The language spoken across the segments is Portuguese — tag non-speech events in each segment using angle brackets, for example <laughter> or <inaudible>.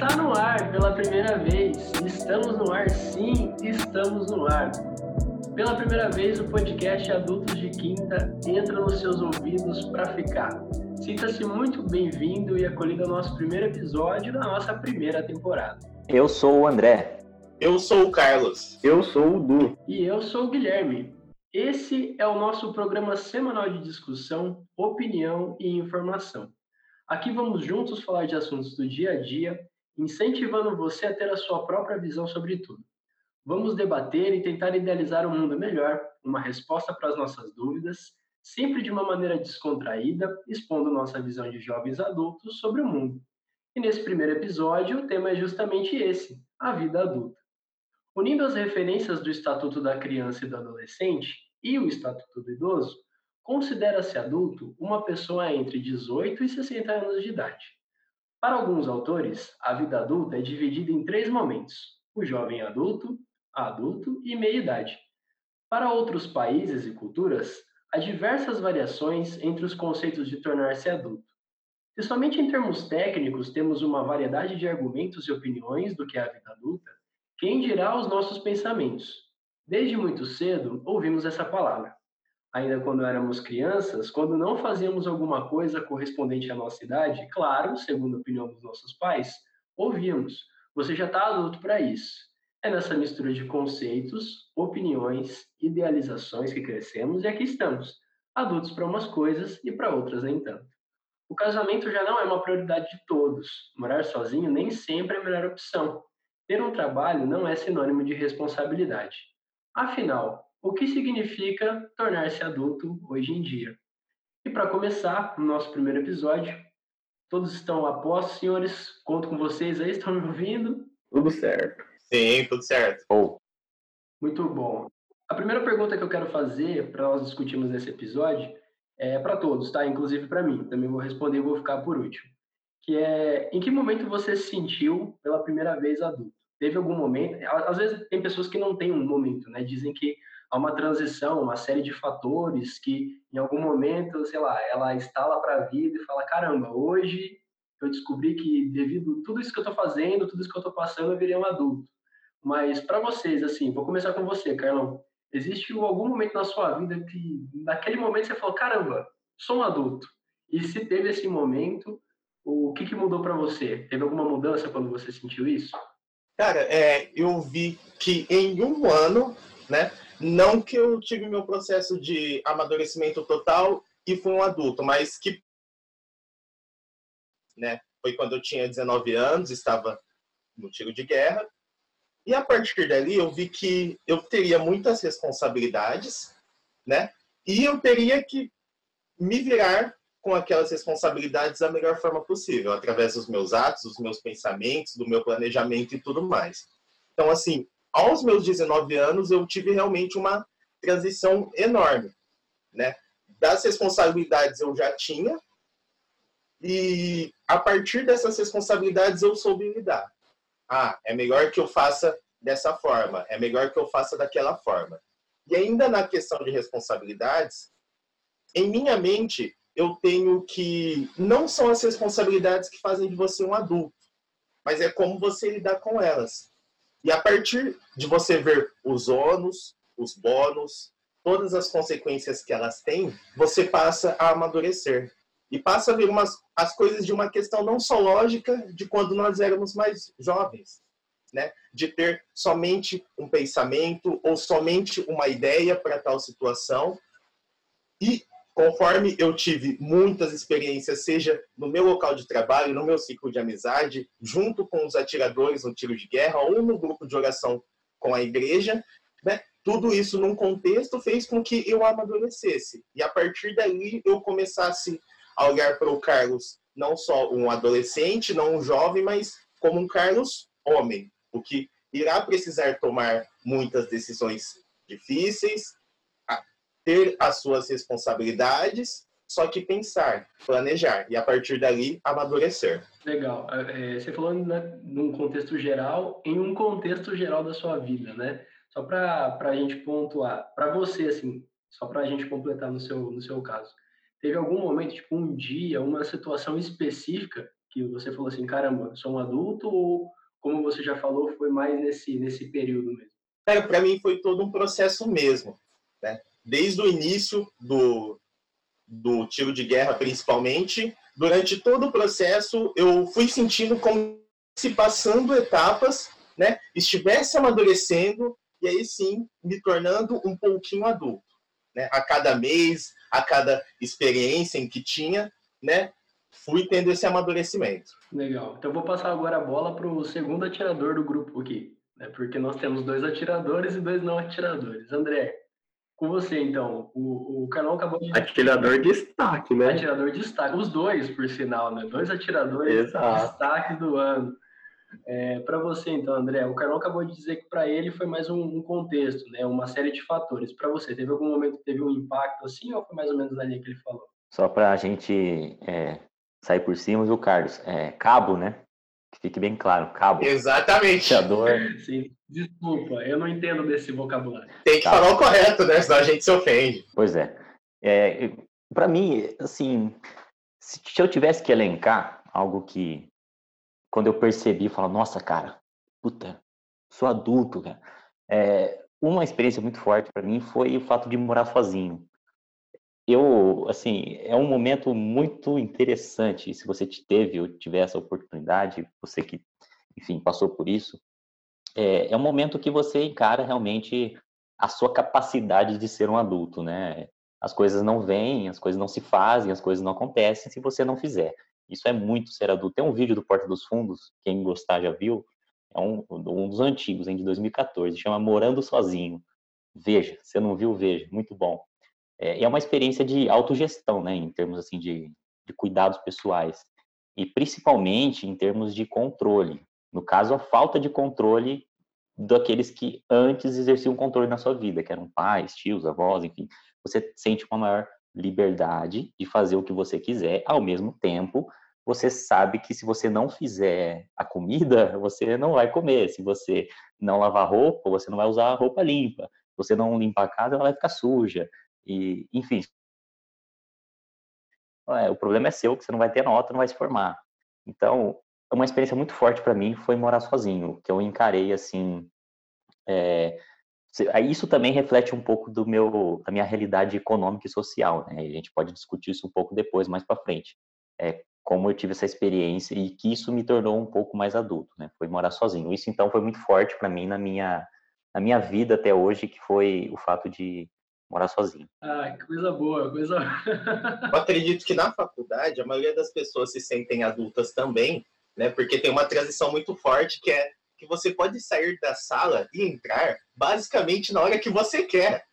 Está no ar pela primeira vez. Estamos no ar, sim, estamos no ar. Pela primeira vez, o podcast Adultos de Quinta entra nos seus ouvidos para ficar. Sinta-se muito bem-vindo e acolhido ao nosso primeiro episódio da nossa primeira temporada. Eu sou o André. Eu sou o Carlos. Eu sou o Du. E eu sou o Guilherme. Esse é o nosso programa semanal de discussão, opinião e informação. Aqui vamos juntos falar de assuntos do dia a dia, incentivando você a ter a sua própria visão sobre tudo. Vamos debater e tentar idealizar um mundo melhor, uma resposta para as nossas dúvidas, sempre de uma maneira descontraída, expondo nossa visão de jovens adultos sobre o mundo. E nesse primeiro episódio, o tema é justamente esse: a vida adulta. Unindo as referências do Estatuto da Criança e do Adolescente e o Estatuto do Idoso, Considera-se adulto uma pessoa entre 18 e 60 anos de idade. Para alguns autores, a vida adulta é dividida em três momentos: o jovem adulto, adulto e meia-idade. Para outros países e culturas, há diversas variações entre os conceitos de tornar-se adulto. Se somente em termos técnicos temos uma variedade de argumentos e opiniões do que é a vida adulta, quem dirá os nossos pensamentos? Desde muito cedo ouvimos essa palavra ainda quando éramos crianças, quando não fazíamos alguma coisa correspondente à nossa idade, claro, segundo a opinião dos nossos pais, ouvíamos: você já está adulto para isso. É nessa mistura de conceitos, opiniões, idealizações que crescemos e aqui estamos, adultos para umas coisas e para outras nem tanto. O casamento já não é uma prioridade de todos. Morar sozinho nem sempre é a melhor opção. Ter um trabalho não é sinônimo de responsabilidade. Afinal, o que significa tornar-se adulto hoje em dia. E para começar, no nosso primeiro episódio, todos estão a posto, senhores? Conto com vocês aí, estão me ouvindo? Tudo certo. Sim, tudo certo. Oh. Muito bom. A primeira pergunta que eu quero fazer para nós discutirmos nesse episódio é para todos, tá? Inclusive para mim. Também vou responder e vou ficar por último. Que é, em que momento você se sentiu pela primeira vez adulto? Teve algum momento? Às vezes tem pessoas que não têm um momento, né? Dizem que há uma transição, uma série de fatores que, em algum momento, sei lá, ela instala para a vida e fala: caramba, hoje eu descobri que, devido a tudo isso que eu estou fazendo, tudo isso que eu estou passando, eu virei um adulto. Mas, para vocês, assim, vou começar com você, Carlão. Existe algum momento na sua vida que, naquele momento, você falou: caramba, sou um adulto? E se teve esse momento, o que, que mudou para você? Teve alguma mudança quando você sentiu isso? Cara, é, eu vi que em um ano, né, não que eu tive meu processo de amadurecimento total e fui um adulto, mas que né, foi quando eu tinha 19 anos, estava no tiro de guerra. E a partir dali eu vi que eu teria muitas responsabilidades, né? E eu teria que me virar com aquelas responsabilidades da melhor forma possível, através dos meus atos, dos meus pensamentos, do meu planejamento e tudo mais. Então, assim, aos meus 19 anos, eu tive realmente uma transição enorme, né? Das responsabilidades eu já tinha, e a partir dessas responsabilidades eu soube lidar. Ah, é melhor que eu faça dessa forma, é melhor que eu faça daquela forma. E ainda na questão de responsabilidades, em minha mente, eu tenho que não são as responsabilidades que fazem de você um adulto, mas é como você lidar com elas. E a partir de você ver os ônus, os bônus, todas as consequências que elas têm, você passa a amadurecer. E passa a ver umas, as coisas de uma questão não só lógica de quando nós éramos mais jovens, né? De ter somente um pensamento ou somente uma ideia para tal situação. E Conforme eu tive muitas experiências, seja no meu local de trabalho, no meu ciclo de amizade, junto com os atiradores no tiro de guerra ou no grupo de oração com a igreja, né? tudo isso num contexto fez com que eu amadurecesse. E a partir daí eu começasse a olhar para o Carlos não só um adolescente, não um jovem, mas como um Carlos homem, o que irá precisar tomar muitas decisões difíceis, ter as suas responsabilidades, só que pensar, planejar e a partir dali amadurecer. Legal. É, é você falou né, num contexto geral, em um contexto geral da sua vida, né? Só para a gente pontuar, para você, assim, só para a gente completar no seu, no seu caso. Teve algum momento, tipo um dia, uma situação específica que você falou assim, caramba, sou um adulto ou, como você já falou, foi mais nesse, nesse período mesmo? Para mim foi todo um processo mesmo, né? Desde o início do, do tiro de guerra, principalmente, durante todo o processo, eu fui sentindo como se passando etapas, né? Estivesse amadurecendo e aí sim me tornando um pouquinho adulto, né? A cada mês, a cada experiência em que tinha, né? Fui tendo esse amadurecimento. Legal. Então vou passar agora a bola para o segundo atirador do grupo aqui, né? Porque nós temos dois atiradores e dois não atiradores. André, com você então. O, o canal acabou de. Atirador de destaque, né? Atirador de destaque. Os dois, por sinal, né? Dois atiradores Exato. de destaque do ano. É, para você, então, André, o Carol acabou de dizer que para ele foi mais um, um, contexto, né, uma série de fatores. Para você, teve algum momento que teve um impacto assim, ou foi mais ou menos na linha que ele falou? Só para a gente é, sair por cima, viu, Carlos? É, cabo, né? Que fique bem claro, cabo. Exatamente. <laughs> Sim, desculpa, eu não entendo desse vocabulário. Tem que tá. falar o correto, né? Senão a gente se ofende. Pois é. é para mim, assim, se eu tivesse que elencar algo que quando eu percebi, falar, nossa, cara, puta, sou adulto, cara. É, uma experiência muito forte para mim foi o fato de morar sozinho. Eu, assim, é um momento muito interessante. Se você teve ou tiver essa oportunidade, você que, enfim, passou por isso, é, é um momento que você encara realmente a sua capacidade de ser um adulto, né? As coisas não vêm, as coisas não se fazem, as coisas não acontecem se você não fizer. Isso é muito ser adulto. Tem um vídeo do Porta dos Fundos, quem gostar já viu, é um, um dos antigos, hein, de 2014, chama Morando Sozinho. Veja, se não viu, veja, muito bom. É, é uma experiência de autogestão, né, em termos assim de, de cuidados pessoais e principalmente em termos de controle. No caso, a falta de controle daqueles que antes exerciam controle na sua vida, que eram pais, tios, avós, enfim. Você sente uma maior liberdade de fazer o que você quiser, ao mesmo tempo, você sabe que se você não fizer a comida, <laughs> você não vai comer. Se você não lavar roupa, você não vai usar roupa limpa. Se você não limpar a casa, ela vai ficar suja. E, enfim. É, o problema é seu, que você não vai ter nota, não vai se formar. Então, uma experiência muito forte para mim foi morar sozinho, que eu encarei assim. É, isso também reflete um pouco do meu, da minha realidade econômica e social, né? A gente pode discutir isso um pouco depois, mais para frente. É, como eu tive essa experiência e que isso me tornou um pouco mais adulto, né? Foi morar sozinho. Isso então foi muito forte para mim na minha na minha vida até hoje, que foi o fato de morar sozinho. Ah, que coisa boa, coisa. <laughs> eu acredito que na faculdade a maioria das pessoas se sentem adultas também, né? Porque tem uma transição muito forte que é que você pode sair da sala e entrar basicamente na hora que você quer.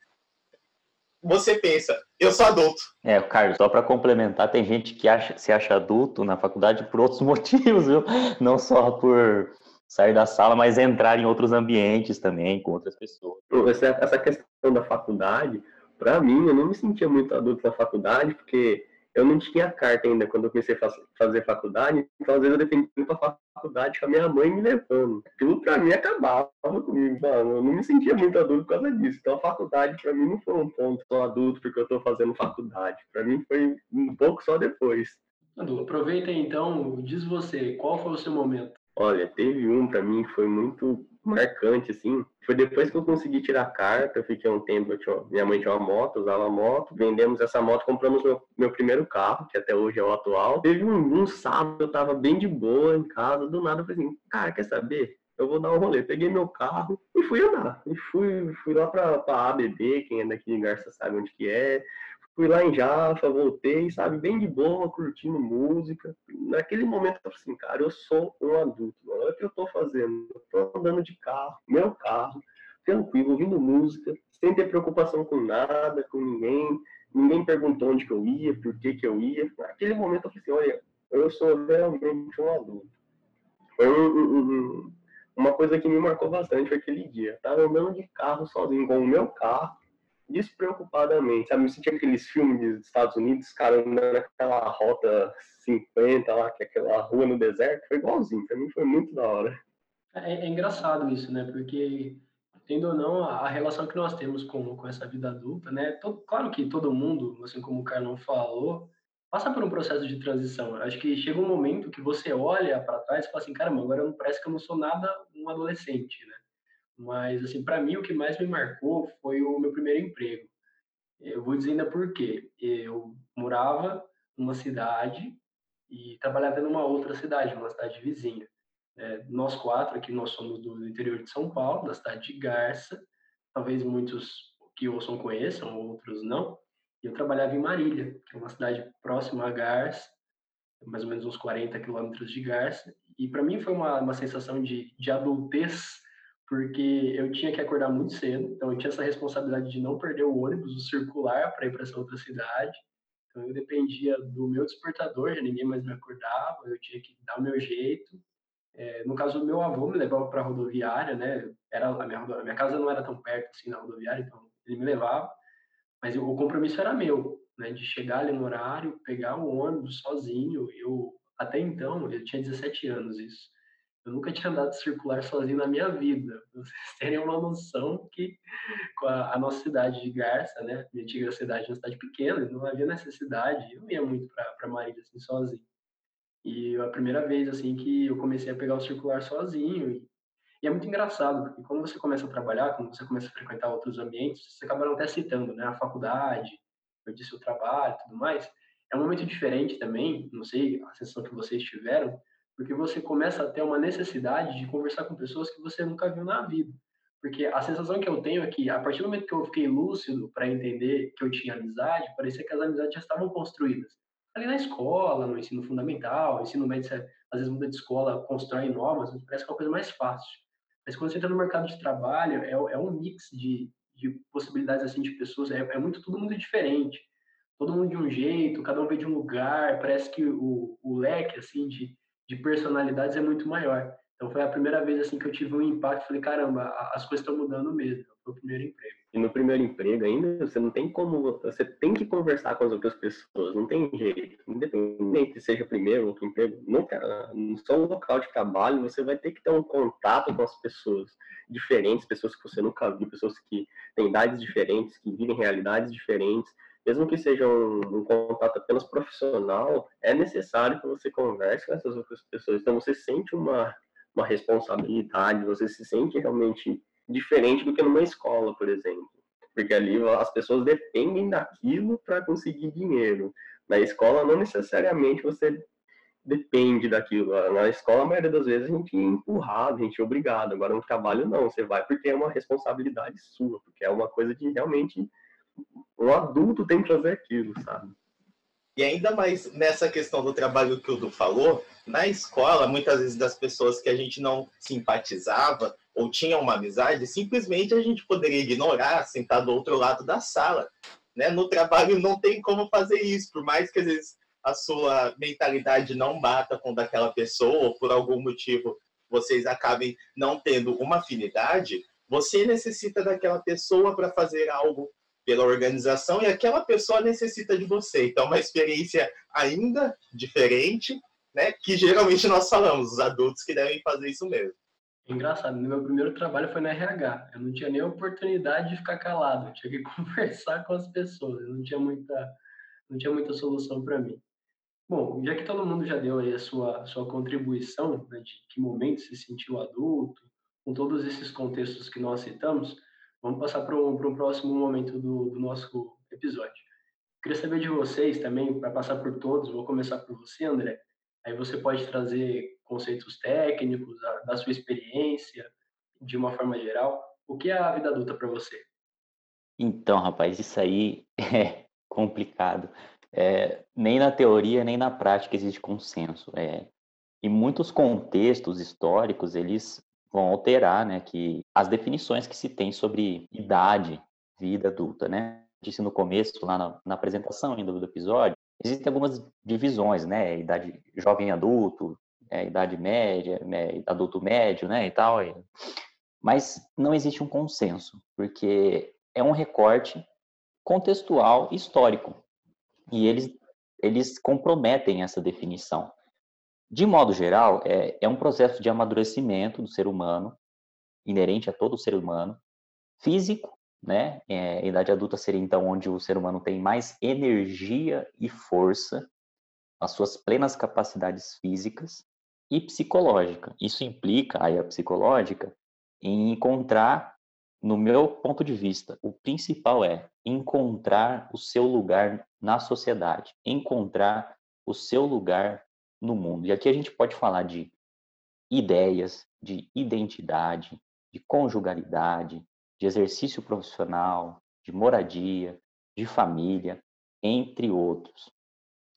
Você pensa, eu sou adulto. É, Carlos, só para complementar, tem gente que acha, se acha adulto na faculdade por outros <laughs> motivos, viu? Não só por sair da sala, mas entrar em outros ambientes também, com outras pessoas. Essa, essa questão da faculdade, para mim, eu não me sentia muito adulto na faculdade, porque eu não tinha carta ainda quando eu comecei a fazer faculdade, então às vezes eu defendi muito a faculdade com a minha mãe me levando. Aquilo pra mim acabava comigo, mano. Eu não me sentia muito adulto por causa disso. Então a faculdade pra mim não foi um ponto só adulto porque eu tô fazendo faculdade. Pra mim foi um pouco só depois. Adu, aproveita então, diz você, qual foi o seu momento? Olha, teve um para mim que foi muito marcante, assim. Foi depois que eu consegui tirar a carta, eu fiquei um tempo, tinha, minha mãe tinha uma moto, usava moto, vendemos essa moto, compramos meu, meu primeiro carro, que até hoje é o atual. Teve um, um sábado, eu tava bem de boa em casa, do nada eu falei assim, cara, quer saber? Eu vou dar um rolê. Peguei meu carro e fui andar. E fui, fui lá pra, pra ABB, quem é daqui de Garça sabe onde que é. Fui lá em Jaffa, voltei, sabe, bem de boa, curtindo música. Naquele momento eu falei assim, cara, eu sou um adulto, mano. Olha o que eu tô fazendo. Eu tô andando de carro, meu carro, tranquilo, ouvindo música, sem ter preocupação com nada, com ninguém. Ninguém perguntou onde que eu ia, por que que eu ia. Naquele momento eu falei assim, olha, eu sou realmente um adulto. Foi um, um, um, uma coisa que me marcou bastante foi aquele dia. Eu tava andando de carro sozinho, com o meu carro, despreocupadamente, sabe? Me senti aqueles filmes dos Estados Unidos, cara, andando naquela rota 50 lá, que é aquela rua no deserto, foi igualzinho, pra mim foi muito da hora. É, é engraçado isso, né? Porque, tendo ou não, a, relação que nós temos com, com essa vida adulta, né? Claro que todo mundo, assim como o Carlão falou, passa por um processo de transição. Acho que chega um momento que você olha para trás e fala assim, caramba, agora não parece que eu não sou nada um adolescente, né? Mas assim, para mim o que mais me marcou foi o meu primeiro emprego. Eu vou dizer ainda por quê. Eu morava numa cidade e trabalhava numa outra cidade, uma cidade vizinha. É, nós quatro aqui, nós somos do interior de São Paulo, da cidade de Garça. Talvez muitos que ouçam conheçam, outros não. Eu trabalhava em Marília, que é uma cidade próxima a Garça, mais ou menos uns 40 quilômetros de Garça. E para mim foi uma, uma sensação de, de adultez, porque eu tinha que acordar muito cedo, então eu tinha essa responsabilidade de não perder o ônibus, o circular, para ir para essa outra cidade. Então eu dependia do meu despertador, já ninguém mais me acordava, eu tinha que dar o meu jeito. É, no caso, meu avô me levava para a rodoviária, né? Era, a, minha, a minha casa não era tão perto assim da rodoviária, então ele me levava, mas o compromisso era meu, né? De chegar ali no horário, pegar o ônibus sozinho. Eu, até então, eu tinha 17 anos isso. Eu nunca tinha andado circular sozinho na minha vida. Pra vocês <laughs> terem uma noção que com a, a nossa cidade de Garça, né? Minha antiga cidade, uma cidade pequena, não havia necessidade. Eu ia muito para Marília assim sozinho. E a primeira vez assim que eu comecei a pegar o circular sozinho e, e é muito engraçado, porque quando você começa a trabalhar, quando você começa a frequentar outros ambientes, você acaba até citando, né, a faculdade, eu disse o trabalho, tudo mais. É um momento diferente também, não sei a sensação que vocês tiveram, porque você começa a ter uma necessidade de conversar com pessoas que você nunca viu na vida. Porque a sensação que eu tenho é que, a partir do momento que eu fiquei lúcido para entender que eu tinha amizade, parecia que as amizades já estavam construídas ali na escola, no ensino fundamental, ensino médio, você, às vezes muda de escola, constrói novas, parece que é uma coisa mais fácil. Mas quando você entra no mercado de trabalho, é, é um mix de, de possibilidades assim de pessoas, é, é muito todo mundo diferente. Todo mundo de um jeito, cada um vem de um lugar, parece que o, o leque assim de, de personalidades é muito maior. Então foi a primeira vez assim que eu tive um impacto, falei, caramba, as coisas estão mudando mesmo. Foi o primeiro emprego. E no primeiro emprego ainda, você não tem como, você tem que conversar com as outras pessoas, não tem jeito. Independente seja primeiro ou outro emprego, nunca, no seu local de trabalho, você vai ter que ter um contato com as pessoas diferentes, pessoas que você nunca viu, pessoas que têm idades diferentes, que vivem realidades diferentes. Mesmo que seja um, um contato apenas profissional, é necessário que você converse com essas outras pessoas. Então você sente uma, uma responsabilidade, você se sente realmente diferente do que numa escola, por exemplo. Porque ali as pessoas dependem daquilo para conseguir dinheiro. Na escola, não necessariamente você depende daquilo. Na escola, a maioria das vezes, a gente é empurrado, a gente é obrigado. Agora, no trabalho, não. Você vai porque é uma responsabilidade sua, porque é uma coisa de realmente um adulto tem que fazer aquilo, sabe? E ainda mais nessa questão do trabalho que o Du falou, na escola, muitas vezes das pessoas que a gente não simpatizava ou tinha uma amizade, simplesmente a gente poderia ignorar, sentar do outro lado da sala. Né? No trabalho não tem como fazer isso, por mais que às vezes a sua mentalidade não bata com daquela pessoa, ou por algum motivo vocês acabem não tendo uma afinidade, você necessita daquela pessoa para fazer algo pela organização e aquela pessoa necessita de você. Então, uma experiência ainda diferente, né? Que geralmente nós falamos, os adultos que devem fazer isso mesmo. Engraçado, meu primeiro trabalho foi na RH. Eu não tinha nem oportunidade de ficar calado, eu tinha que <laughs> conversar com as pessoas. Eu não tinha muita, não tinha muita solução para mim. Bom, já que todo mundo já deu aí a sua, sua contribuição, né, de que momento se sentiu adulto, com todos esses contextos que nós citamos, Vamos passar para um, próximo momento do, do nosso episódio. Queria saber de vocês também, para passar por todos, vou começar por você, André. Aí você pode trazer conceitos técnicos, a, da sua experiência, de uma forma geral. O que é a vida adulta para você? Então, rapaz, isso aí <laughs> é complicado. É, nem na teoria, nem na prática existe consenso. É, em muitos contextos históricos, eles vão alterar, né, que as definições que se tem sobre idade, vida adulta, né? Disse no começo, lá na, na apresentação ainda do episódio, existem algumas divisões, né? Idade jovem adulto, é, idade média, é, adulto médio, né, e tal. Mas não existe um consenso, porque é um recorte contextual histórico. E eles, eles comprometem essa definição. De modo geral, é, é um processo de amadurecimento do ser humano, inerente a todo ser humano, físico, né? É, idade adulta seria então onde o ser humano tem mais energia e força as suas plenas capacidades físicas e psicológicas. Isso implica, aí a psicológica, em encontrar, no meu ponto de vista, o principal é encontrar o seu lugar na sociedade, encontrar o seu lugar no mundo. E aqui a gente pode falar de ideias, de identidade, de conjugalidade, de exercício profissional, de moradia, de família, entre outros.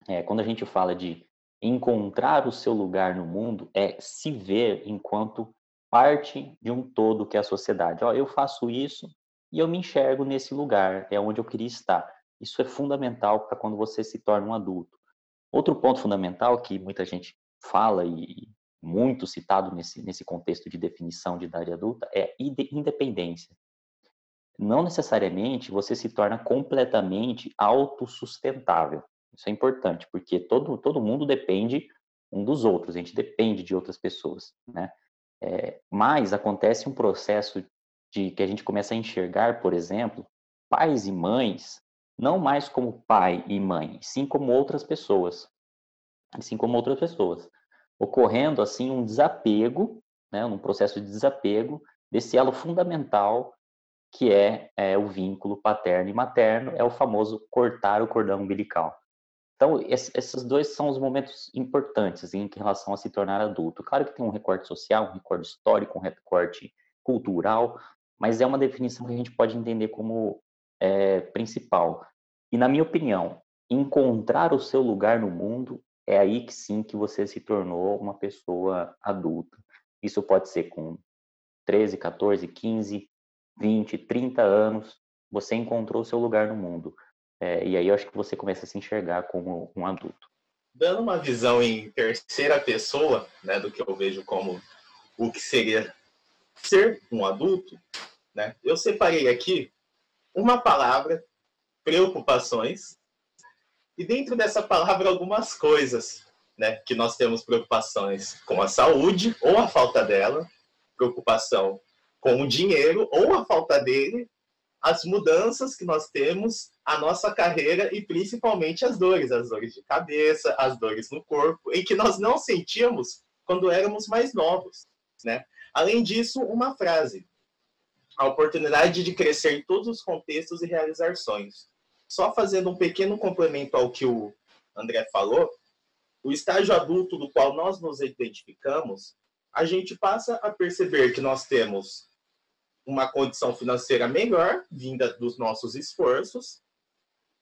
É, quando a gente fala de encontrar o seu lugar no mundo, é se ver enquanto parte de um todo que é a sociedade. Ó, eu faço isso e eu me enxergo nesse lugar, é onde eu queria estar. Isso é fundamental para quando você se torna um adulto. Outro ponto fundamental que muita gente fala e muito citado nesse, nesse contexto de definição de idade adulta é independência. Não necessariamente você se torna completamente autossustentável. Isso é importante, porque todo, todo mundo depende um dos outros, a gente depende de outras pessoas, né? É, mas acontece um processo de que a gente começa a enxergar, por exemplo, pais e mães não mais como pai e mãe, sim como outras pessoas, assim como outras pessoas, ocorrendo assim um desapego, né, um processo de desapego desse elo fundamental que é, é o vínculo paterno e materno, é o famoso cortar o cordão umbilical. Então, esses dois são os momentos importantes em relação a se tornar adulto. Claro que tem um recorte social, um recorte histórico, um recorte cultural, mas é uma definição que a gente pode entender como é, principal. E, na minha opinião, encontrar o seu lugar no mundo é aí que sim que você se tornou uma pessoa adulta. Isso pode ser com 13, 14, 15, 20, 30 anos, você encontrou o seu lugar no mundo. É, e aí eu acho que você começa a se enxergar como um adulto. Dando uma visão em terceira pessoa, né, do que eu vejo como o que seria ser um adulto, né, eu separei aqui uma palavra, preocupações, e dentro dessa palavra algumas coisas, né, que nós temos preocupações com a saúde ou a falta dela, preocupação com o dinheiro ou a falta dele, as mudanças que nós temos, a nossa carreira e principalmente as dores, as dores de cabeça, as dores no corpo, em que nós não sentíamos quando éramos mais novos, né? Além disso, uma frase: a oportunidade de crescer em todos os contextos e realizar sonhos. Só fazendo um pequeno complemento ao que o André falou, o estágio adulto do qual nós nos identificamos, a gente passa a perceber que nós temos uma condição financeira melhor, vinda dos nossos esforços.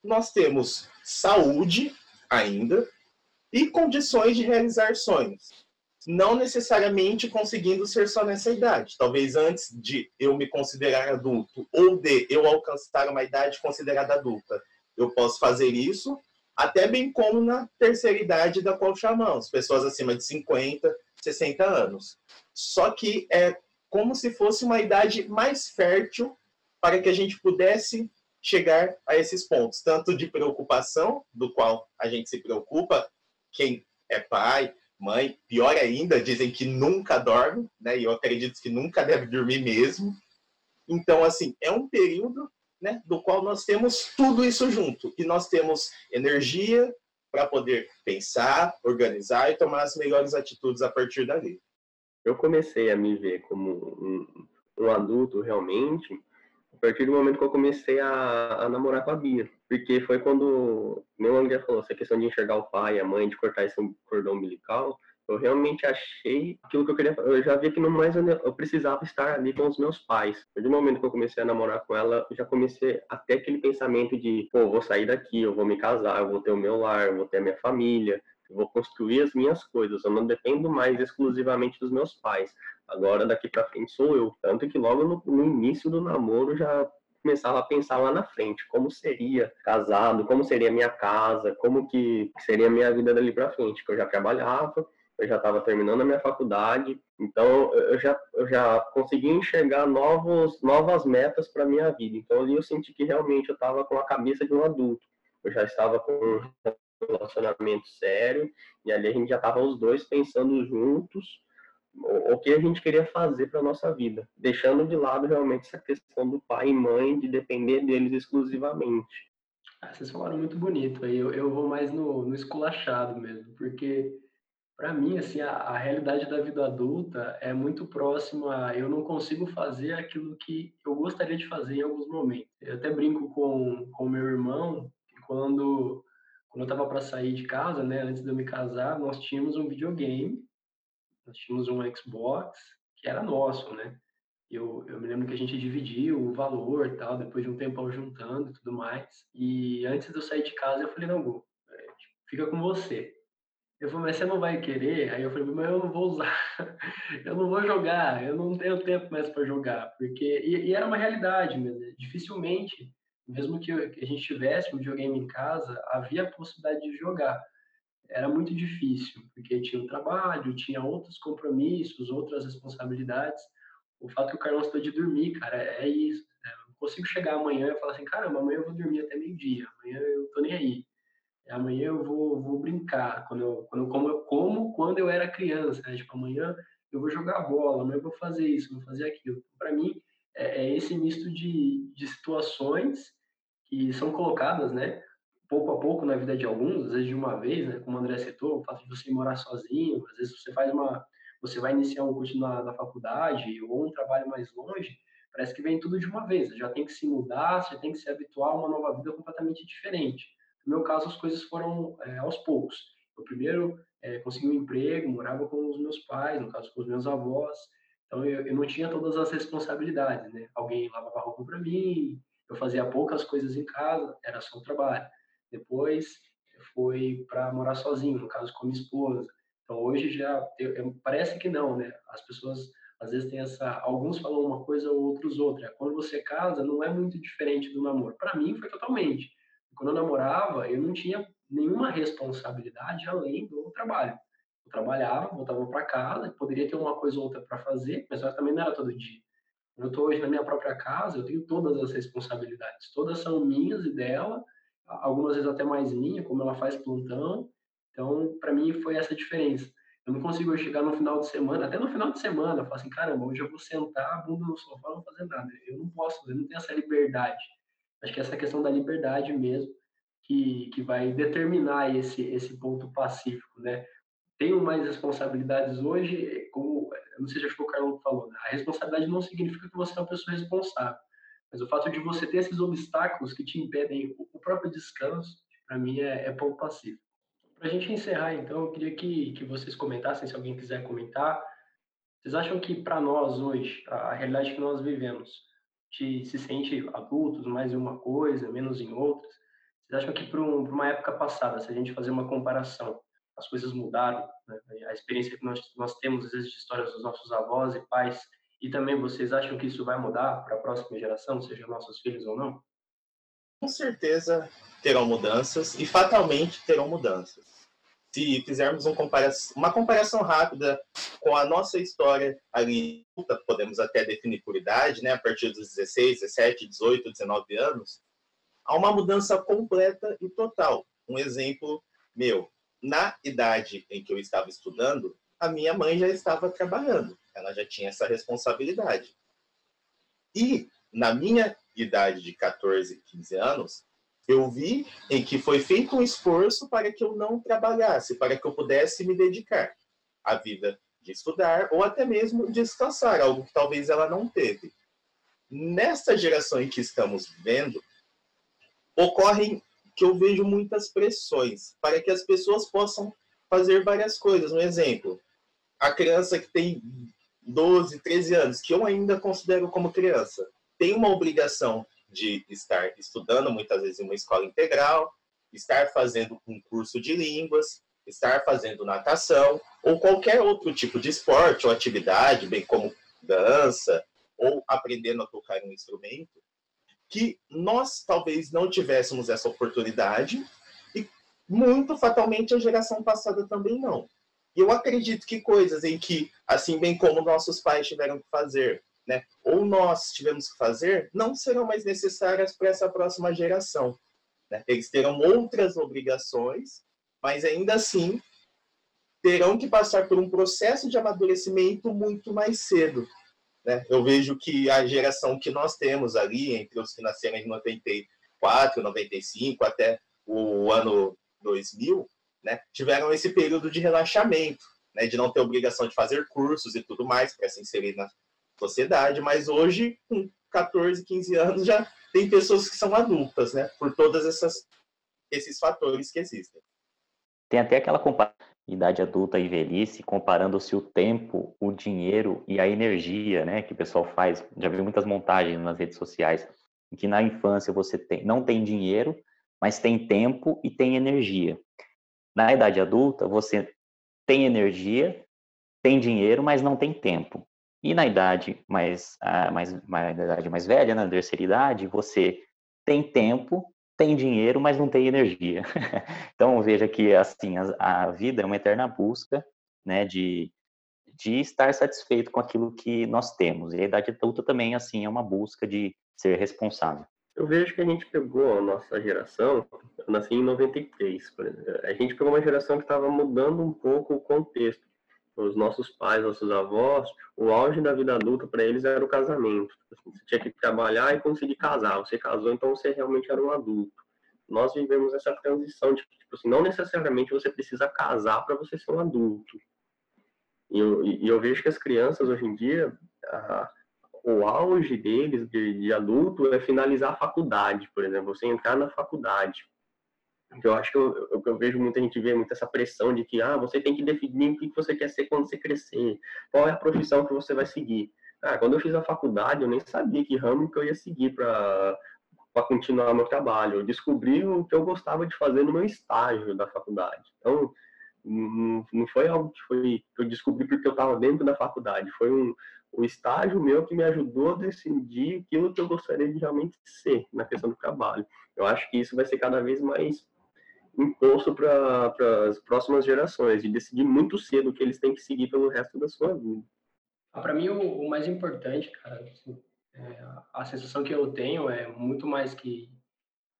Nós temos saúde ainda e condições de realizar sonhos. Não necessariamente conseguindo ser só nessa idade. Talvez antes de eu me considerar adulto ou de eu alcançar uma idade considerada adulta, eu posso fazer isso, até bem como na terceira idade da qual chamamos, pessoas acima de 50, 60 anos. Só que é como se fosse uma idade mais fértil para que a gente pudesse chegar a esses pontos, tanto de preocupação, do qual a gente se preocupa, quem é pai, mãe, pior ainda, dizem que nunca dorme, né? E eu acredito que nunca deve dormir mesmo. Então, assim, é um período, né, do qual nós temos tudo isso junto, e nós temos energia para poder pensar, organizar e tomar as melhores atitudes a partir dali eu comecei a me ver como um, um adulto realmente a partir do momento que eu comecei a, a, namorar com a Bia. Porque foi quando, meu André falou, essa questão de enxergar o pai, a mãe, de cortar esse cordão umbilical, eu realmente achei aquilo que eu queria. Eu já vi que no mais eu precisava estar ali com os meus pais. Do momento que eu comecei a namorar com ela, já comecei até aquele pensamento de, pô, vou sair daqui, eu vou me casar, eu vou ter o meu lar, eu vou ter a minha família, eu vou construir as minhas coisas, eu não dependo mais exclusivamente dos meus pais. Agora, daqui para frente, sou eu. Tanto que logo no, no início do namoro já começava a pensar lá na frente, como seria casado, como seria minha casa, como que seria minha vida dali para frente, que eu já trabalhava, eu já estava terminando a minha faculdade, então eu já, eu já consegui enxergar novos, novas metas para minha vida. Então ali eu senti que realmente eu estava com a cabeça de um adulto. Eu já estava com relacionamento sério, e ali a gente já estava os dois pensando juntos o, que a gente queria fazer para nossa vida, deixando de lado realmente essa questão do pai e mãe, de depender deles exclusivamente. Ah, vocês falaram muito bonito, aí eu, eu vou mais no, no esculachado mesmo, porque para mim, assim, a, a, realidade da vida adulta é muito próxima eu não consigo fazer aquilo que eu gostaria de fazer em alguns momentos. Eu até brinco com o meu irmão que quando, quando eu estava para sair de casa, né, antes de eu me casar, nós tínhamos um videogame, nós tínhamos um Xbox que era nosso, né? Eu, eu me lembro que a gente dividiu o valor tal, depois de um tempão juntando e tudo mais. E antes de eu sair de casa, eu falei, não, Gu, é, fica com você. Eu falei, mas você não vai querer? Aí eu falei, mas eu não vou usar, <laughs> eu não vou jogar, eu não tenho tempo mais para jogar, porque e, e, era uma realidade mesmo. Dificilmente, mesmo que a gente tivesse um videogame em casa, havia a possibilidade de jogar. Era muito difícil, porque tinha o trabalho, tinha outros compromissos, outras responsabilidades. O fato que o Carlão estou de dormir, cara, é isso. Né? Eu consigo chegar amanhã e falar assim, caramba, amanhã eu vou dormir até meio-dia, amanhã eu tô nem aí amanhã eu vou, vou brincar, quando eu, quando eu como, eu como quando eu era criança, né? tipo, amanhã eu vou jogar bola, amanhã eu vou fazer isso, vou fazer aquilo. Para mim, é, é, esse misto de, de situações que são colocadas, né, pouco a pouco na vida de alguns, às vezes de uma vez, né, como o André citou, o fato de você morar sozinho, às vezes você faz uma, você vai iniciar um curso na, na faculdade ou um trabalho mais longe, parece que vem tudo de uma vez, já tem que se mudar, você tem que se habituar a uma nova vida completamente diferente. No meu caso, as coisas foram é, aos poucos. Eu primeiro é, consegui um emprego, morava com os meus pais, no caso com os meus avós, então eu, eu não tinha todas as responsabilidades, né? Alguém lavava roupa para mim, eu fazia poucas coisas em casa, era só o trabalho. Depois foi para morar sozinho, no caso com minha esposa. Então hoje já parece que não, né? As pessoas às vezes têm essa, alguns falam uma coisa, outros outra. Quando você casa, não é muito diferente do namoro. Para mim foi totalmente. Quando eu namorava, eu não tinha nenhuma responsabilidade além do trabalho. Eu trabalhava, voltava para casa, poderia ter uma coisa ou outra para fazer, mas também não era todo dia. Eu estou hoje na minha própria casa, eu tenho todas as responsabilidades. Todas são minhas e dela, algumas vezes até mais minha, como ela faz plantão. Então, para mim, foi essa diferença. Eu não consigo chegar no final de semana, até no final de semana, eu falo assim, caramba, hoje eu vou sentar a bunda no sofá, não fazer nada. Eu não posso, eu não tenho essa liberdade. Acho que essa questão da liberdade mesmo que, que vai determinar esse, esse ponto pacífico, né? Tenho mais responsabilidades hoje, como, não sei se acho que o Carlos falou, né? a responsabilidade não significa que você é uma pessoa responsável, mas o fato de você ter esses obstáculos que te impedem o próprio descanso, para mim é, é ponto pacífico. Para a gente encerrar, então, eu queria que, que vocês comentassem, se alguém quiser comentar, vocês acham que para nós hoje, a realidade que nós vivemos, gente se sente adultos mais em uma coisa, menos em outras. Vocês acham que para um, uma época passada, se a gente fazer uma comparação, as coisas mudaram? Né? A experiência que nós, nós temos, às vezes, de histórias dos nossos avós e pais, e também vocês acham que isso vai mudar para a próxima geração, seja nossos filhos ou não? Com certeza terão mudanças e fatalmente terão mudanças. Se fizermos um uma comparação rápida com a nossa história ali, podemos até definir por idade, né, a partir dos 16, 17, 18, 19 anos, há uma mudança completa e total. Um exemplo meu, na idade em que eu estava estudando, a minha mãe já estava trabalhando, ela já tinha essa responsabilidade. E na minha idade de 14, 15 anos, eu vi em que foi feito um esforço para que eu não trabalhasse, para que eu pudesse me dedicar à vida de estudar ou até mesmo descansar, algo que talvez ela não teve. Nesta geração em que estamos vivendo, ocorrem que eu vejo muitas pressões para que as pessoas possam fazer várias coisas. Um exemplo, a criança que tem 12, 13 anos, que eu ainda considero como criança, tem uma obrigação de estar estudando, muitas vezes, em uma escola integral, estar fazendo um curso de línguas, estar fazendo natação ou qualquer outro tipo de esporte ou atividade, bem como dança ou aprendendo a tocar um instrumento, que nós talvez não tivéssemos essa oportunidade e muito fatalmente a geração passada também não. E eu acredito que coisas em que, assim bem como nossos pais tiveram que fazer, né, ou nós tivemos que fazer, não serão mais necessárias para essa próxima geração. Né? Eles terão outras obrigações mas ainda assim terão que passar por um processo de amadurecimento muito mais cedo. Né? Eu vejo que a geração que nós temos ali, entre os que nasceram em 90, 94, 95 até o ano 2000, né, tiveram esse período de relaxamento, né, de não ter obrigação de fazer cursos e tudo mais para se inserir na sociedade, mas hoje, com 14, 15 anos, já tem pessoas que são adultas, né, por essas esses fatores que existem. Tem até aquela comparação idade adulta e velhice, comparando-se o tempo, o dinheiro e a energia, né, que o pessoal faz. Já vi muitas montagens nas redes sociais, que na infância você tem, não tem dinheiro, mas tem tempo e tem energia. Na idade adulta, você tem energia, tem dinheiro, mas não tem tempo. E na idade mais, mais, na idade mais velha, na terceira idade, você tem tempo, tem dinheiro, mas não tem energia. <laughs> então veja que assim a, a, vida é uma eterna busca, né, de de estar satisfeito com aquilo que nós temos. E a idade adulta também assim é uma busca de ser responsável. Eu vejo que a gente pegou a nossa geração, eu nasci em 93, por exemplo. A gente pegou uma geração que estava mudando um pouco o contexto. Os nossos pais, nossos avós, o auge da vida adulta para eles era o casamento. Assim, você tinha que trabalhar e conseguir casar. Você casou, então você realmente era um adulto. Nós vivemos essa transição de tipo assim, não necessariamente você precisa casar para você ser um adulto. E eu, e eu vejo que as crianças hoje em dia, a, o auge deles de, de, adulto é finalizar a faculdade, por exemplo, você entrar na faculdade. Eu acho que eu, eu, eu, vejo muita gente ver muito essa pressão de que ah, você tem que definir o que você quer ser quando você crescer, qual é a profissão que você vai seguir. Ah, quando eu fiz a faculdade, eu nem sabia que ramo que eu ia seguir para continuar meu trabalho. Eu descobri o que eu gostava de fazer no meu estágio da faculdade. Então, não foi algo que, foi, que eu descobri porque eu estava dentro da faculdade. Foi um, o estágio meu que me ajudou a decidir aquilo que eu gostaria de realmente ser na questão do trabalho. Eu acho que isso vai ser cada vez mais imposto para as próximas gerações, de decidir muito cedo o que eles têm que seguir pelo resto da sua vida. Ah, para mim, o, o, mais importante, cara, assim, é, a sensação que eu tenho é muito mais que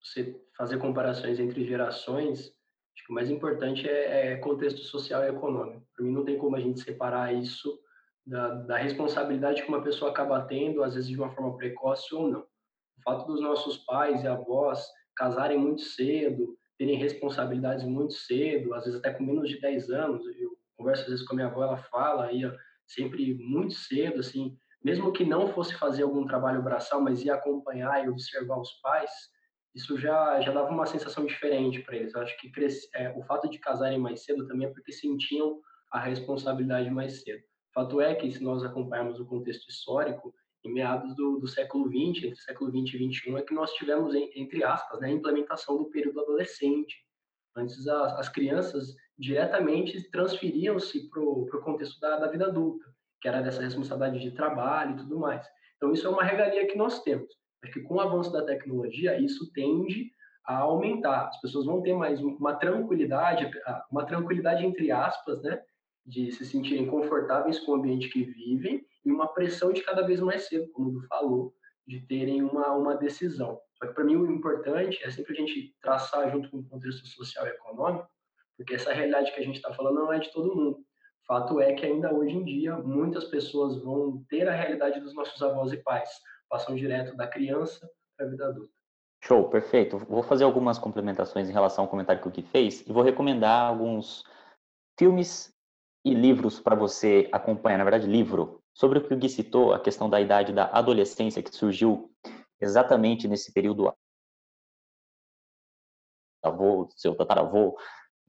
você fazer comparações entre gerações. Acho que o mais importante é, é contexto social e econômico. Para mim, não tem como a gente separar isso da, da responsabilidade que uma pessoa acaba tendo, às vezes de uma forma precoce ou não. O fato dos nossos pais e avós casarem muito cedo, terem responsabilidades muito cedo, às vezes até com menos de 10 anos. Eu converso às vezes com a minha avó, ela fala aí sempre muito cedo, assim, mesmo que não fosse fazer algum trabalho braçal, mas ia acompanhar e observar os pais, isso já já dava uma sensação diferente para eles. Eu acho que cresce, é, o fato de casarem mais cedo também é porque sentiam a responsabilidade mais cedo. Fato é que, se nós acompanharmos o contexto histórico, em meados do, do século XX, entre século XX e XXI, é que nós tivemos, entre aspas, né, a implementação do período adolescente. Antes, as, as crianças diretamente transferiam-se para o contexto da, da vida adulta, que era dessa responsabilidade de trabalho e tudo mais. Então, isso é uma regalia que nós temos. Acho que com o avanço da tecnologia, isso tende a aumentar. As pessoas vão ter mais uma tranquilidade, uma tranquilidade entre aspas, né, de se sentirem confortáveis com o ambiente que vivem e uma pressão de cada vez mais cedo, como o falou, de terem uma, uma decisão. Só que para mim o importante é sempre a gente traçar junto com o contexto social e econômico, porque essa realidade que a gente está falando não é de todo mundo. Fato é que ainda hoje em dia muitas pessoas vão ter a realidade dos nossos avós e pais, passam direto da criança para a vida adulta. Show, perfeito. Vou fazer algumas complementações em relação ao comentário que o Gui fez e vou recomendar alguns filmes e livros para você acompanhar, na verdade, livro, sobre o que o Gui citou, a questão da idade da adolescência, que surgiu exatamente nesse período avô, seu tataravô,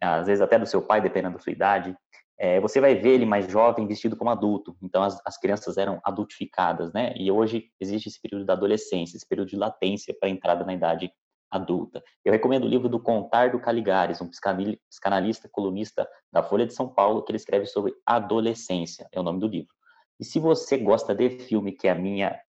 às vezes até do seu pai, dependendo da sua idade, é, você vai ver ele mais jovem vestido como adulto. Então, as, as crianças eram adultificadas, né? E hoje existe esse período da adolescência, esse período de latência para a entrada na idade adulta. Eu recomendo o livro do Contar do Caligares, um psicanalista, colunista da Folha de São Paulo, que ele escreve sobre adolescência, é o nome do livro. E se você gosta de filme, que é a minha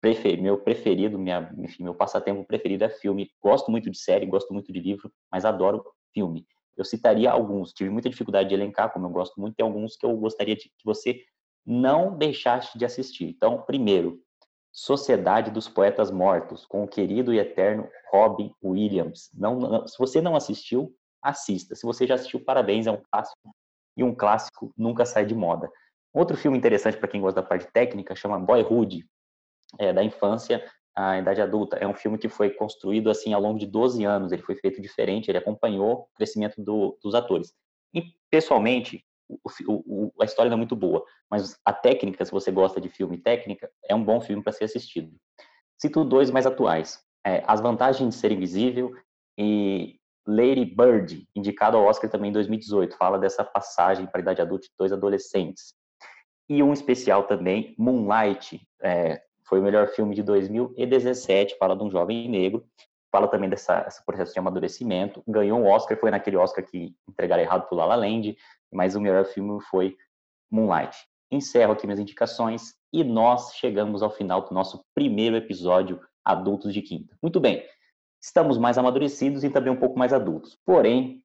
prefer, meu preferido, minha, enfim, meu passatempo preferido é filme. Gosto muito de série, gosto muito de livro, mas adoro filme. Eu citaria alguns, tive muita dificuldade de elencar, como eu gosto muito, tem alguns que eu gostaria de que você não deixasse de assistir. Então, primeiro, Sociedade dos Poetas Mortos, com o querido e eterno Robin Williams. Não, não, se você não assistiu, assista. Se você já assistiu, parabéns, é um clássico. E um clássico nunca sai de moda. Outro filme interessante para quem gosta da parte técnica chama Boyhood, é, da infância a Idade Adulta é um filme que foi construído assim ao longo de 12 anos, ele foi feito diferente, ele acompanhou o crescimento do, dos atores. E, pessoalmente, o, o, a história não é muito boa, mas a técnica, se você gosta de filme técnica, é um bom filme para ser assistido. Cito dois mais atuais. É, As Vantagens de Ser Invisível e Lady Bird, indicado ao Oscar também em 2018, fala dessa passagem para a idade adulta de dois adolescentes. E um especial também, Moonlight, é, foi o melhor filme de 2017, fala de um jovem negro, fala também dessa, desse processo de amadurecimento, ganhou um Oscar, foi naquele Oscar que entregaram errado para La La Land, mas o melhor filme foi Moonlight. Encerro aqui minhas indicações e nós chegamos ao final do nosso primeiro episódio Adultos de Quinta. Muito bem, estamos mais amadurecidos e também um pouco mais adultos, porém,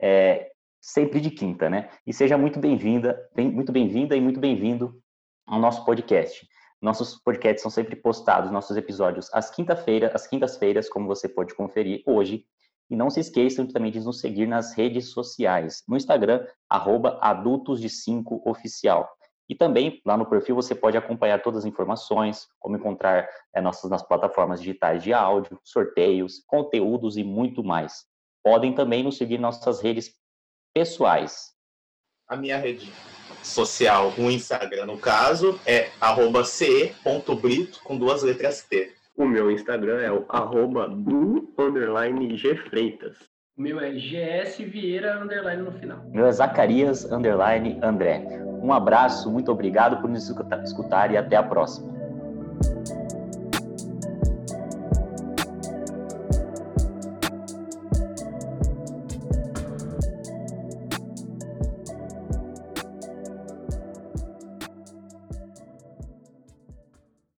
é, sempre de quinta, né? E seja muito bem-vinda, bem, muito bem-vinda e muito bem-vindo ao nosso podcast. Nossos podcasts são sempre postados, nossos episódios às quinta-feiras, às quintas-feiras, como você pode conferir hoje. E não se esqueçam também de nos seguir nas redes sociais, no Instagram, arroba adultos de 5 oficial. E também lá no perfil você pode acompanhar todas as informações, como encontrar é, nossas nas plataformas digitais de áudio, sorteios, conteúdos e muito mais. Podem também nos seguir nas nossas redes pessoais. A minha rede social, o Instagram no caso, é ce.brito com duas letras T. O meu Instagram é o arroba do underline G Freitas. O meu é GS Vieira underline no final. Meu é Zacarias underline André. Um abraço, muito obrigado por nos escutar e até a próxima.